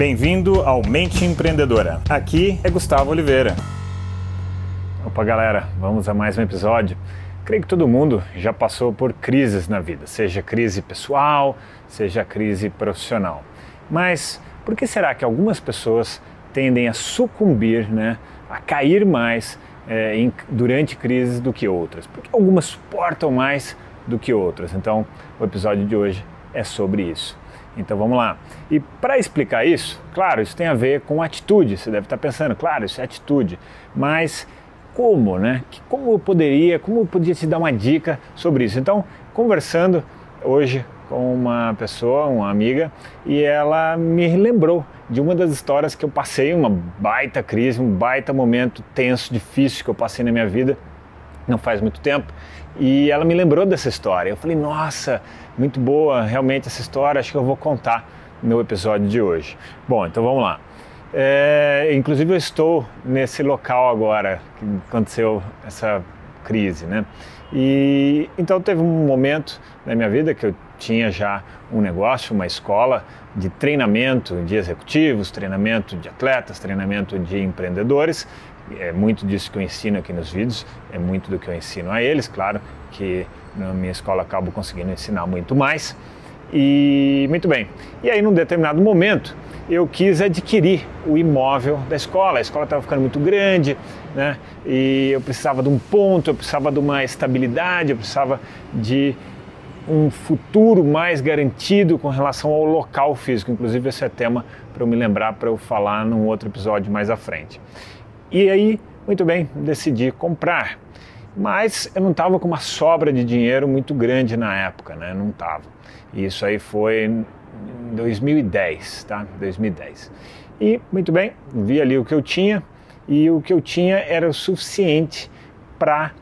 Bem-vindo ao Mente Empreendedora. Aqui é Gustavo Oliveira. Opa, galera, vamos a mais um episódio. Creio que todo mundo já passou por crises na vida, seja crise pessoal, seja crise profissional. Mas por que será que algumas pessoas tendem a sucumbir, né, a cair mais é, em, durante crises do que outras? Porque algumas suportam mais do que outras. Então, o episódio de hoje é sobre isso. Então vamos lá. E para explicar isso, claro, isso tem a ver com atitude. Você deve estar pensando, claro, isso é atitude. Mas como, né? Como eu poderia, como eu podia te dar uma dica sobre isso? Então, conversando hoje com uma pessoa, uma amiga, e ela me lembrou de uma das histórias que eu passei, uma baita crise, um baita momento tenso, difícil que eu passei na minha vida, não faz muito tempo, e ela me lembrou dessa história. Eu falei, nossa, muito boa realmente essa história, acho que eu vou contar no episódio de hoje. Bom, então vamos lá. É, inclusive eu estou nesse local agora que aconteceu essa crise, né? E então teve um momento na minha vida que eu tinha já um negócio, uma escola de treinamento de executivos, treinamento de atletas, treinamento de empreendedores é muito disso que eu ensino aqui nos vídeos, é muito do que eu ensino a eles, claro que na minha escola acabo conseguindo ensinar muito mais. E muito bem. E aí, num determinado momento, eu quis adquirir o imóvel da escola. A escola estava ficando muito grande, né? E eu precisava de um ponto, eu precisava de uma estabilidade, eu precisava de um futuro mais garantido com relação ao local físico. Inclusive, esse é tema para eu me lembrar para eu falar num outro episódio mais à frente. E aí, muito bem, decidi comprar. Mas eu não estava com uma sobra de dinheiro muito grande na época, né? Não estava. Isso aí foi em 2010, tá? 2010. E, muito bem, vi ali o que eu tinha e o que eu tinha era o suficiente para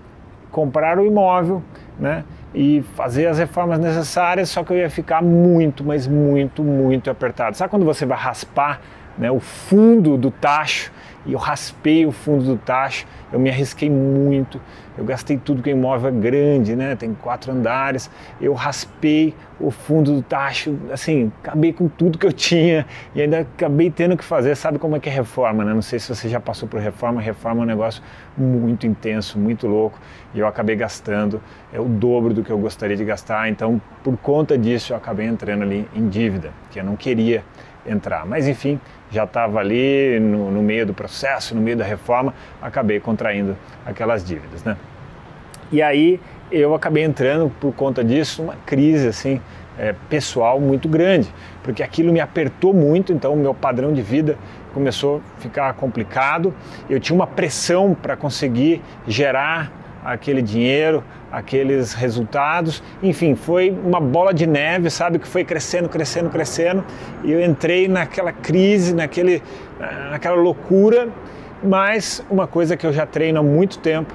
comprar o imóvel, né? E fazer as reformas necessárias, só que eu ia ficar muito, mas muito, muito apertado. Sabe quando você vai raspar né, o fundo do tacho e eu raspei o fundo do tacho, eu me arrisquei muito, eu gastei tudo que o imóvel é grande, né? Tem quatro andares, eu raspei o fundo do tacho, assim, acabei com tudo que eu tinha e ainda acabei tendo que fazer, sabe como é que é reforma, né? Não sei se você já passou por reforma, reforma é um negócio muito intenso, muito louco e eu acabei gastando é o dobro do que eu gostaria de gastar, então por conta disso eu acabei entrando ali em dívida, que eu não queria entrar. Mas enfim, já estava ali no, no, meio do processo, no meio da reforma, acabei contraindo aquelas dívidas, né? E aí eu acabei entrando por conta disso uma crise assim é, pessoal muito grande, porque aquilo me apertou muito, então o meu padrão de vida começou a ficar complicado. Eu tinha uma pressão para conseguir gerar aquele dinheiro, aqueles resultados. Enfim, foi uma bola de neve, sabe, que foi crescendo, crescendo, crescendo. E eu entrei naquela crise, naquele, naquela loucura. Mas uma coisa que eu já treino há muito tempo,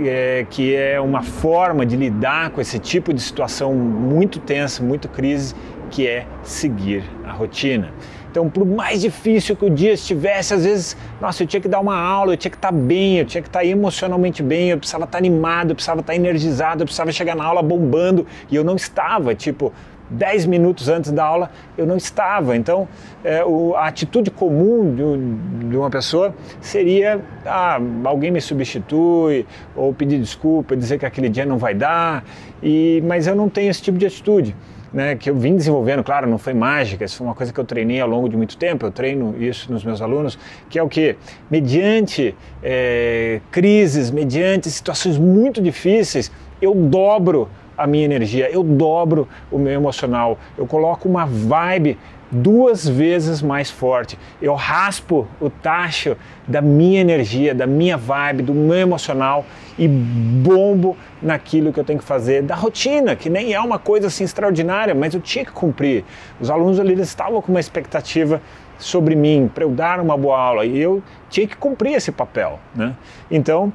é, que é uma forma de lidar com esse tipo de situação muito tensa, muito crise, que é seguir a rotina. Então, por mais difícil que o dia estivesse, às vezes, nossa, eu tinha que dar uma aula, eu tinha que estar bem, eu tinha que estar emocionalmente bem, eu precisava estar animado, eu precisava estar energizado, eu precisava chegar na aula bombando. E eu não estava, tipo, 10 minutos antes da aula eu não estava. Então, é, o, a atitude comum de, de, uma pessoa seria: ah, alguém me substitui, ou pedir desculpa, dizer que aquele dia não vai dar, e, mas eu não tenho esse tipo de atitude né, que eu vim desenvolvendo, claro, não foi mágica, isso foi uma coisa que eu treinei ao longo de muito tempo, eu treino isso nos meus alunos, que é o que? Mediante é, crises, mediante situações muito difíceis, eu dobro a minha energia, eu dobro o meu emocional, eu coloco uma vibe duas vezes mais forte. Eu raspo o tacho da minha energia, da minha vibe, do meu emocional e bombo naquilo que eu tenho que fazer, da rotina, que nem é uma coisa assim extraordinária, mas eu tinha que cumprir. Os alunos ali estavam com uma expectativa sobre mim, para eu dar uma boa aula, e eu tinha que cumprir esse papel. Né? Então,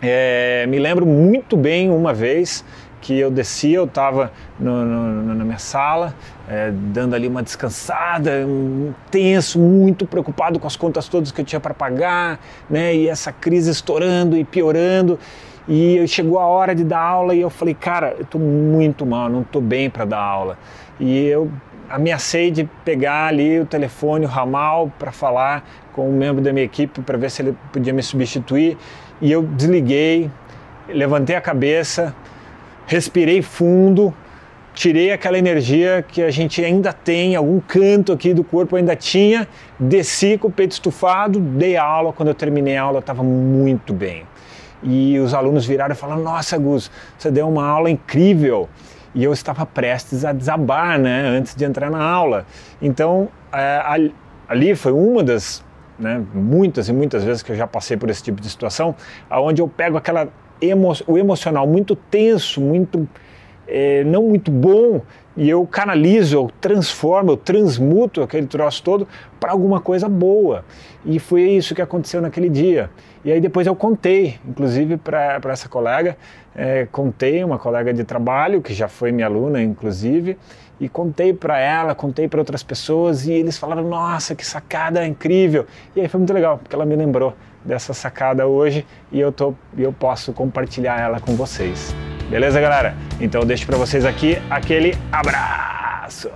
é, me lembro muito bem uma vez que eu descia, eu estava na minha sala, é, dando ali uma descansada, um, tenso, muito preocupado com as contas todas que eu tinha para pagar, né? E essa crise estourando e piorando. E chegou a hora de dar aula e eu falei, cara, eu estou muito mal, não estou bem para dar aula. E eu ameacei de pegar ali o telefone, o ramal, para falar com um membro da minha equipe para ver se ele podia me substituir. E eu desliguei, levantei a cabeça, respirei fundo, tirei aquela energia que a gente ainda tem, algum canto aqui do corpo ainda tinha, desci com o peito estufado, dei aula. Quando eu terminei a aula, estava muito bem. E os alunos viraram e falaram: Nossa, Gus, você deu uma aula incrível. E eu estava prestes a desabar, né, antes de entrar na aula. Então, é, ali foi uma das né, muitas e muitas vezes que eu já passei por esse tipo de situação, aonde eu pego aquela emo o emocional muito tenso, muito é, não muito bom, e eu canalizo, eu transformo, eu transmuto aquele troço todo para alguma coisa boa. E foi isso que aconteceu naquele dia. E aí depois eu contei, inclusive para essa colega, é, contei, uma colega de trabalho, que já foi minha aluna, inclusive, e contei para ela, contei para outras pessoas, e eles falaram: Nossa, que sacada incrível! E aí foi muito legal, porque ela me lembrou dessa sacada hoje e eu, tô, eu posso compartilhar ela com vocês. Beleza, galera? Então eu deixo para vocês aqui aquele abraço.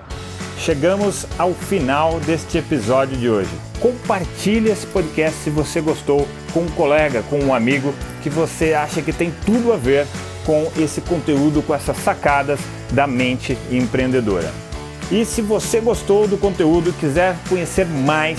Chegamos ao final deste episódio de hoje. Compartilhe esse podcast se você gostou com um colega, com um amigo que você acha que tem tudo a ver com esse conteúdo, com essas sacadas da mente empreendedora. E se você gostou do conteúdo e quiser conhecer mais,